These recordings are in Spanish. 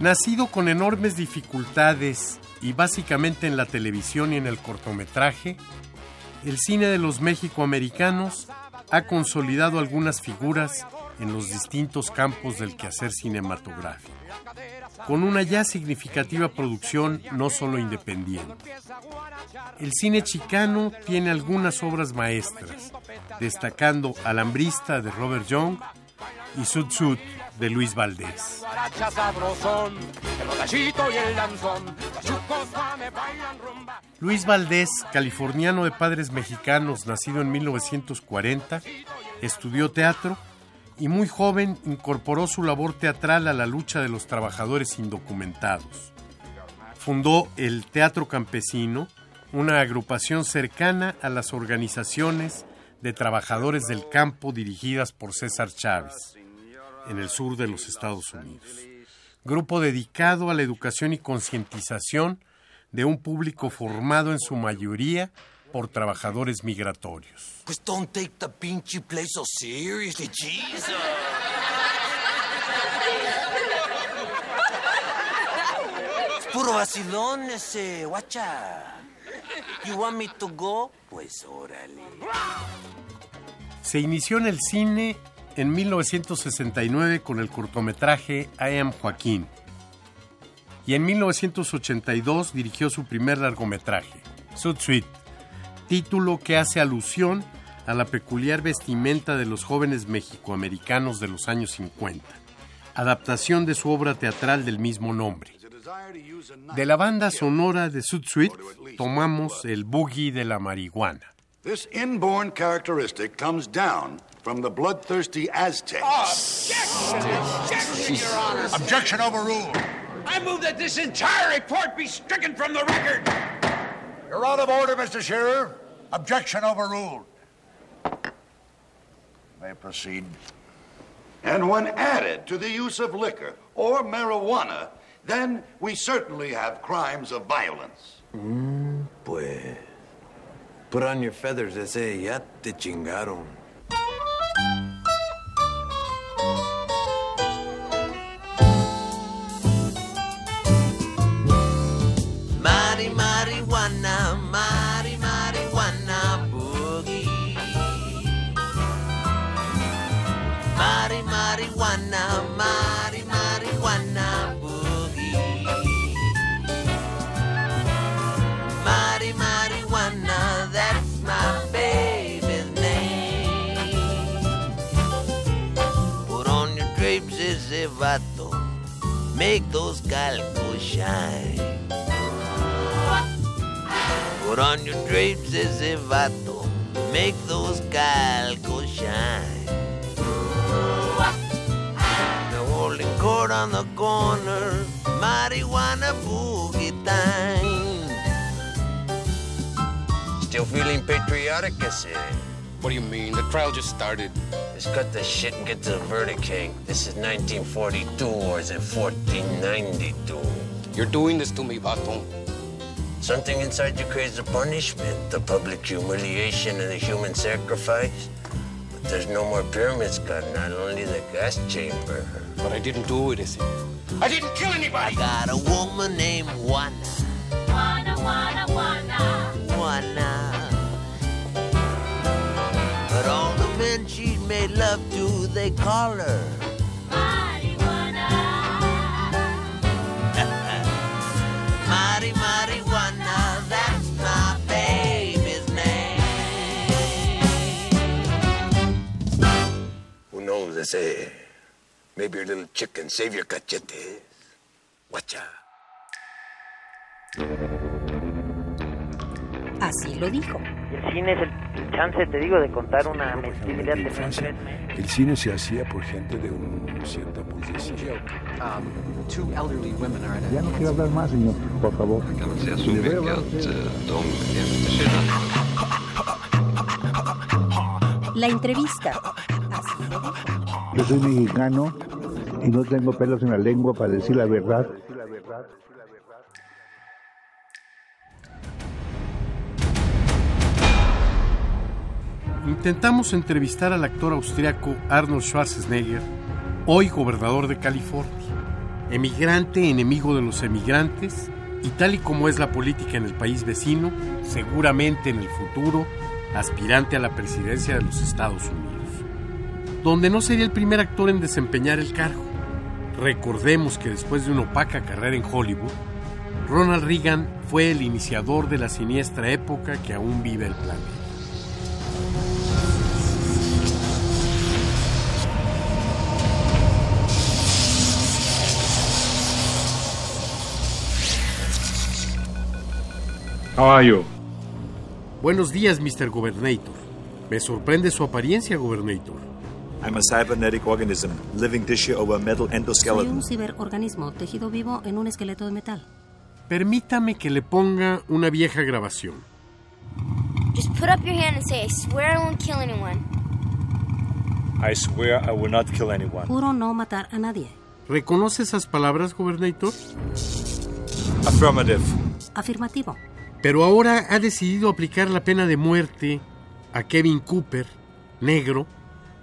Nacido con enormes dificultades y básicamente en la televisión y en el cortometraje, el cine de los mexicoamericanos ha consolidado algunas figuras en los distintos campos del quehacer cinematográfico, con una ya significativa producción no solo independiente. El cine chicano tiene algunas obras maestras, destacando Alambrista de Robert Young y Sud Sud de Luis Valdés. Luis Valdés, californiano de padres mexicanos, nacido en 1940, estudió teatro y muy joven incorporó su labor teatral a la lucha de los trabajadores indocumentados. Fundó el Teatro Campesino, una agrupación cercana a las organizaciones de trabajadores del campo dirigidas por César Chávez, en el sur de los Estados Unidos. Grupo dedicado a la educación y concientización de un público formado en su mayoría por trabajadores migratorios. Pues don't take the pinchy play so seriously, Jesus. Es puro vacilón ese, guacha. You want me to go? Pues órale. Se inició en el cine en 1969 con el cortometraje I Am Joaquín y en 1982 dirigió su primer largometraje, Sud Suite, título que hace alusión a la peculiar vestimenta de los jóvenes mexicoamericanos de los años 50, adaptación de su obra teatral del mismo nombre. De la banda sonora de Sud Suite tomamos el boogie de la marihuana. From the bloodthirsty Aztecs. Objection, Your Honor. Objection overruled. I move that this entire report be stricken from the record. You're out of order, Mr. Sheriff. Objection overruled. May proceed. And when added to the use of liquor or marijuana, then we certainly have crimes of violence. Mm, pues. Put on your feathers, ese. Ya te chingaron. Marijuana, mari marijuana boogie. Mari marijuana, that's my baby's name. Put on your drapes, ese vato. Make those calcos shine. Put on your drapes, ese vato. Make those calcos shine. Holding court on the corner, marijuana boogie time. Still feeling patriotic, I say. What do you mean? The trial just started. Let's cut the shit and get to the verdict, Hank. This is 1942 or is it 1492? You're doing this to me, Vato. Something inside you craves the punishment, the public humiliation and the human sacrifice. But there's no more pyramids, God, not only the gas chamber. But I didn't do anything. I didn't kill anybody! I got a woman named Juana. Wanna, wanna, wanna. Juana. But all the men she's made love to, they call her. Say. Maybe your little chicken save your cachetes. Watcha. Así lo dijo. El cine es el chance, te digo, de contar una mentira de Francia, el cine se hacía por gente de una cierta burguesía. Ya no quiero hablar más, señor, por favor. La entrevista. Yo soy mexicano y no tengo pelos en la lengua para decir la verdad. Intentamos entrevistar al actor austriaco Arnold Schwarzenegger, hoy gobernador de California, emigrante, enemigo de los emigrantes, y tal y como es la política en el país vecino, seguramente en el futuro aspirante a la presidencia de los Estados Unidos, donde no sería el primer actor en desempeñar el cargo. Recordemos que después de una opaca carrera en Hollywood, Ronald Reagan fue el iniciador de la siniestra época que aún vive el planeta. How are you? Buenos días, Mr. Governator. Me sorprende su apariencia, Governator. I'm a cybernetic organism, living tissue over a metal Soy endoskeleton. un ciberorganismo tejido vivo en un esqueleto de metal. Permítame que le ponga una vieja grabación. Just put up your hand and say, I swear I won't kill anyone. I swear I will not kill anyone. Juro no matar a nadie. ¿Reconoce esas palabras, Governator? Affirmative. Afirmativo. Pero ahora ha decidido aplicar la pena de muerte a Kevin Cooper, negro,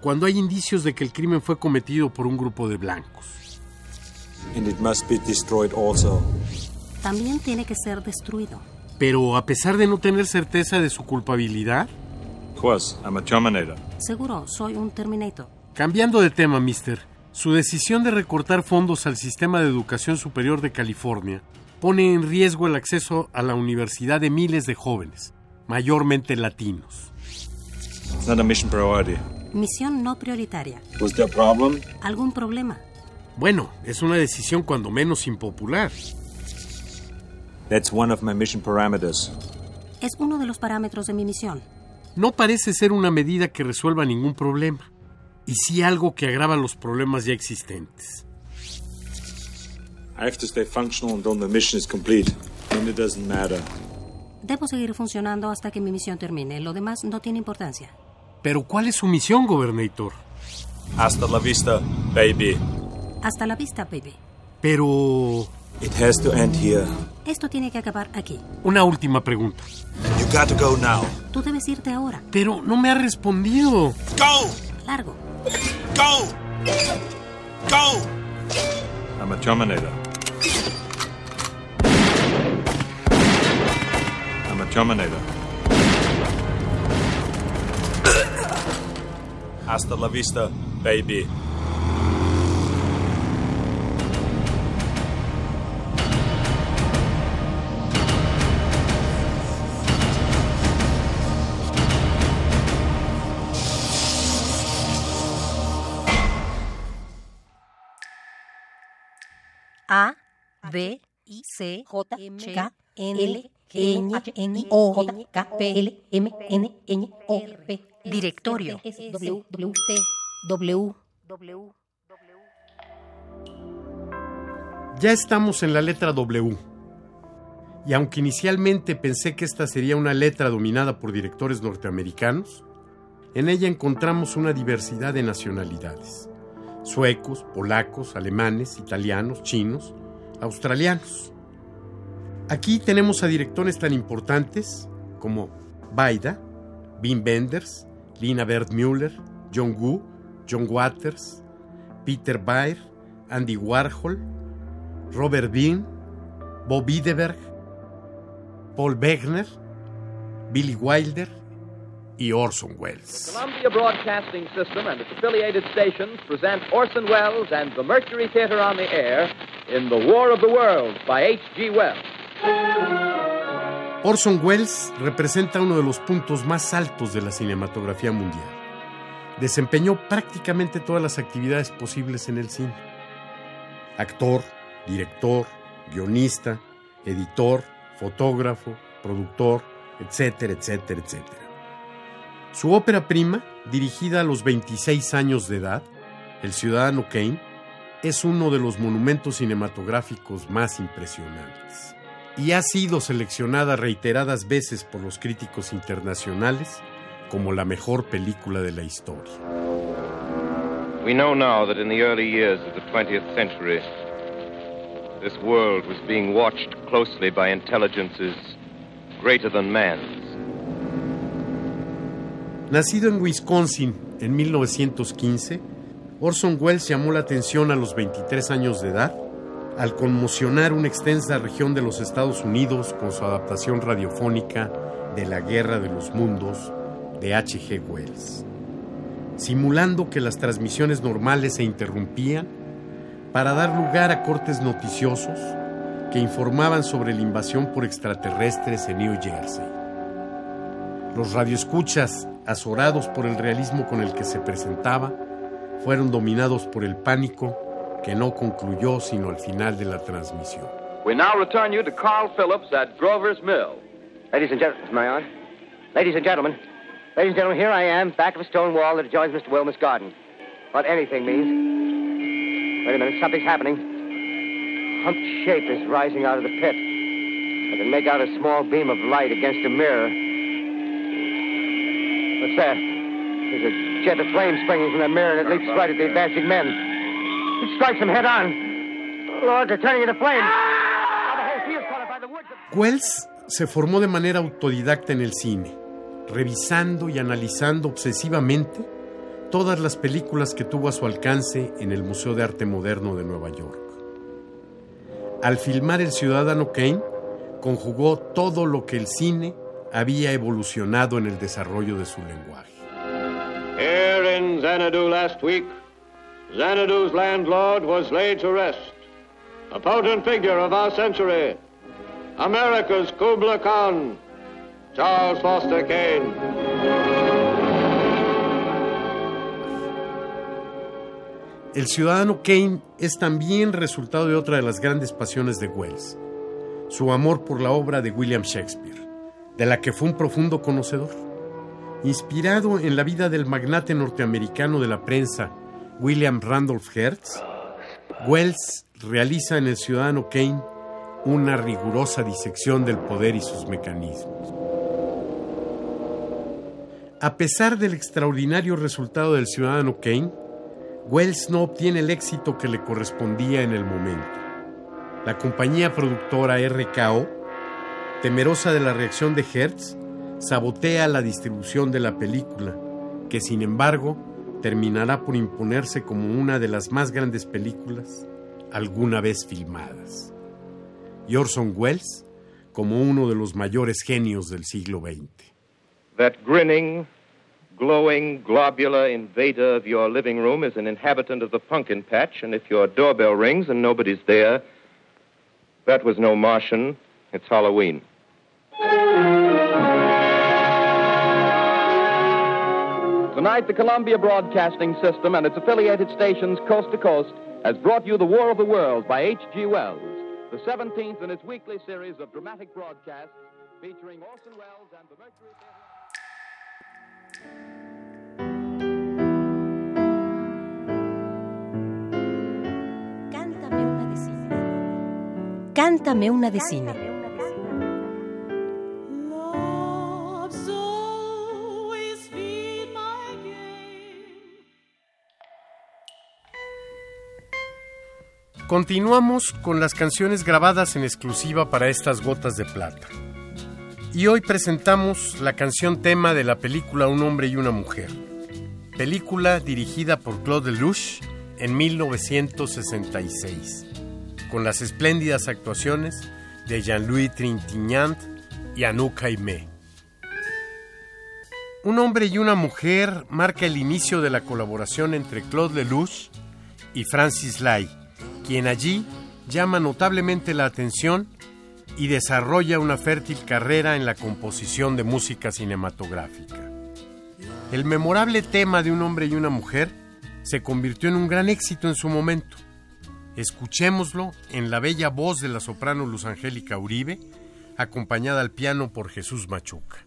cuando hay indicios de que el crimen fue cometido por un grupo de blancos. And it must be destroyed also. También tiene que ser destruido. Pero a pesar de no tener certeza de su culpabilidad, Of course, I'm a Terminator. Seguro, soy un Terminator. cambiando de tema, mister, su decisión de recortar fondos al sistema de educación superior de California pone en riesgo el acceso a la universidad de miles de jóvenes, mayormente latinos. It's not a mission priority. Misión no prioritaria. Was there a problem? ¿Algún problema? Bueno, es una decisión cuando menos impopular. That's one of my mission parameters. Es uno de los parámetros de mi misión. No parece ser una medida que resuelva ningún problema, y sí algo que agrava los problemas ya existentes. I have to stay functional until the mission is complete. Then it doesn't matter. Debo seguir funcionando hasta que mi misión termine. Lo demás no tiene importancia. Pero ¿cuál es su misión, Gobernator? Hasta la vista, baby. Hasta la vista, baby. Pero... It has to end here. Esto tiene que acabar aquí. Una última pregunta. You got to go now. Tú debes irte ahora. Pero no me ha respondido. Go! Largo. Go! Go! I'm a Terminator. I'm a Terminator. Hasta la vista, baby. A, B, C, J, K, L, N, N, O, J, K, P, L, M, N, N, O, P. Directorio. W. Ya estamos en la letra W. Y aunque inicialmente pensé que esta sería una letra dominada por directores norteamericanos, en ella encontramos una diversidad de nacionalidades. Suecos, polacos, alemanes, italianos, chinos, australianos. Aquí tenemos a directores tan importantes como Baida, Wim Wenders, Lina Wertmüller, John Woo, John Waters, Peter Baer, Andy Warhol, Robert Bean, Bob Widerberg, Paul Wegner, Billy Wilder y Orson Welles. Columbia Broadcasting System and its affiliated stations present Orson Welles and the Mercury Theater on the Air in The War of the Worlds by H.G. Wells. Orson Welles representa uno de los puntos más altos de la cinematografía mundial. Desempeñó prácticamente todas las actividades posibles en el cine. Actor, director, guionista, editor, fotógrafo, productor, etcétera, etcétera, etcétera. Su ópera prima, dirigida a los 26 años de edad, El Ciudadano Kane, es uno de los monumentos cinematográficos más impresionantes y ha sido seleccionada reiteradas veces por los críticos internacionales como la mejor película de la historia. We know now that in the early years of the 20th century, this world was being watched closely by intelligences greater than man's. Nacido en Wisconsin en 1915, Orson Welles llamó la atención a los 23 años de edad al conmocionar una extensa región de los Estados Unidos con su adaptación radiofónica de La Guerra de los Mundos de H.G. Wells, simulando que las transmisiones normales se interrumpían para dar lugar a cortes noticiosos que informaban sobre la invasión por extraterrestres en New Jersey. Los radioescuchas, azorados por el realismo con el que se presentaba, fueron dominados por el pánico que no concluyó sino al final de la transmisión. We now return you to Carl Phillips at Grover's Mill. Ladies and gentlemen, my aunt. Ladies and gentlemen. Ladies and gentlemen, here I am, back of a stone wall that adjoins Mr. Wilmer's garden. What anything means. Wait a minute, something's happening. Humped shape is rising out of the pit. I can make out a small beam of light against a mirror. What's that? There's a jet of flame springing from the mirror and it leaps right at the advancing men. It strikes them head on. Lord, they're turning into flames. Wells se formó de manera autodidacta en el cine, revisando y analizando obsesivamente todas las películas que tuvo a su alcance en el Museo de Arte Moderno de Nueva York. Al filmar El Ciudadano Kane, conjugó todo lo que el cine había evolucionado en el desarrollo de su lenguaje. Here in Xanadu last week, Xanadu's landlord was laid to rest. A potent figure of our century, America's Kubla Khan, Charles Foster Kane. El Ciudadano Kane es también resultado de otra de las grandes pasiones de Wells, su amor por la obra de William Shakespeare, de la que fue un profundo conocedor. Inspirado en la vida del magnate norteamericano de la prensa, William Randolph Hearst, Wells realiza en El Ciudadano Kane una rigurosa disección del poder y sus mecanismos. A pesar del extraordinario resultado del Ciudadano Kane, Wells no obtiene el éxito que le correspondía en el momento. La compañía productora RKO, temerosa de la reacción de Hertz, sabotea la distribución de la película, que sin embargo terminará por imponerse como una de las más grandes películas alguna vez filmadas. Y Orson Welles como uno de los mayores genios del siglo XX. That grinning, glowing, globular invader of your living room is an inhabitant of the pumpkin patch, and if your doorbell rings and nobody's there, that was no Martian, it's Halloween. Tonight, the Columbia Broadcasting System and its affiliated stations coast to coast has brought you The War of the World by H.G. Wells, the 17th in its weekly series of dramatic broadcasts featuring Orson Welles and the Mercury Theater. Cántame una de cine. Continuamos con las canciones grabadas en exclusiva para estas gotas de plata. Y hoy presentamos la canción tema de la película Un hombre y una mujer. Película dirigida por Claude Lelouch en 1966, con las espléndidas actuaciones de Jean-Louis Trintignant y Anouk Aimé. Un hombre y una mujer marca el inicio de la colaboración entre Claude Lelouch y Francis Lai, quien allí llama notablemente la atención y desarrolla una fértil carrera en la composición de música cinematográfica. El memorable tema de un hombre y una mujer se convirtió en un gran éxito en su momento. Escuchémoslo en la bella voz de la soprano Luz Angélica Uribe, acompañada al piano por Jesús Machuca.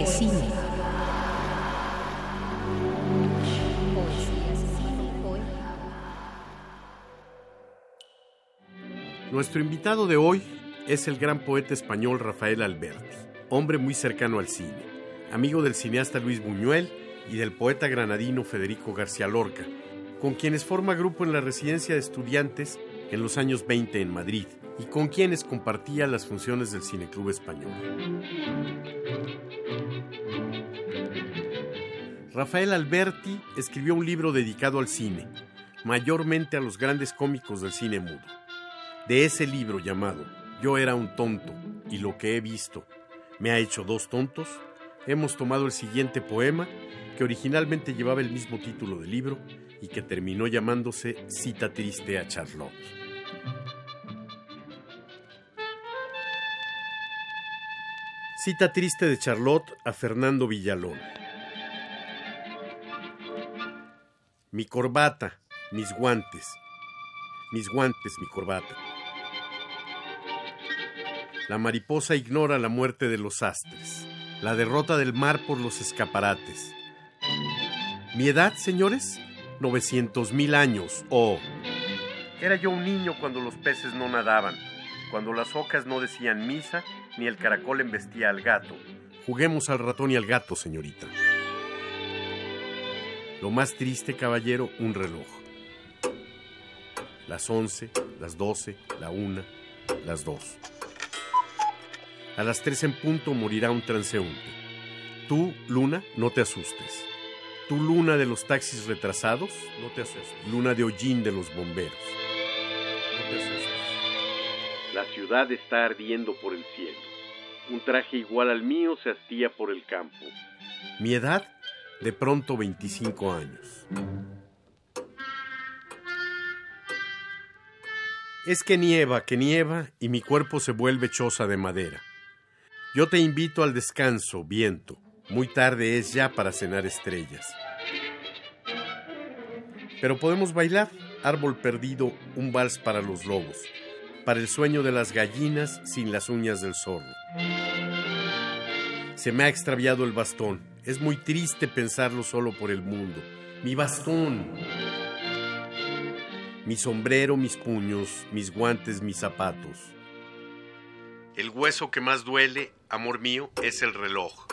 Poesía. Nuestro invitado de hoy es el gran poeta español Rafael Alberti, hombre muy cercano al cine, amigo del cineasta Luis Buñuel y del poeta granadino Federico García Lorca, con quienes forma grupo en la residencia de estudiantes en los años 20 en Madrid y con quienes compartía las funciones del Cineclub Español. Rafael Alberti escribió un libro dedicado al cine, mayormente a los grandes cómicos del cine mudo. De ese libro llamado Yo era un tonto y lo que he visto me ha hecho dos tontos, hemos tomado el siguiente poema que originalmente llevaba el mismo título del libro y que terminó llamándose Cita triste a Charlotte. Cita triste de Charlotte a Fernando Villalón. Mi corbata, mis guantes, mis guantes, mi corbata. La mariposa ignora la muerte de los astres, la derrota del mar por los escaparates. Mi edad, señores, 900 mil años, oh. Era yo un niño cuando los peces no nadaban, cuando las ocas no decían misa, ni el caracol embestía al gato. Juguemos al ratón y al gato, señorita. Lo más triste, caballero, un reloj. Las once, las doce, la una, las dos. A las tres en punto morirá un transeúnte. Tú, Luna, no te asustes. Tú, Luna de los taxis retrasados, no te asustes. Luna de hollín de los bomberos. No te asustes. La ciudad está ardiendo por el cielo. Un traje igual al mío se hastía por el campo. Mi edad, de pronto 25 años. Es que nieva, que nieva, y mi cuerpo se vuelve choza de madera. Yo te invito al descanso, viento. Muy tarde es ya para cenar estrellas. Pero podemos bailar, árbol perdido, un vals para los lobos, para el sueño de las gallinas sin las uñas del zorro. Se me ha extraviado el bastón, Es muy triste pensarlo solo por el mundo. Mi bastón. Mi sombrero, mis puños, mis guantes, mis zapatos. El hueso que más duele, amor mío, es el reloj.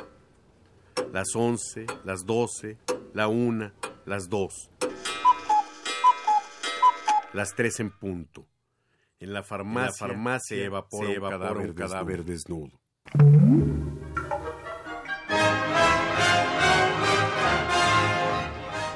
Las once, las doce, la una, las dos. Las tres en punto. En la farmacia, En la farmacia se evapora, se un evapora cadáver, un cadáver desnudo.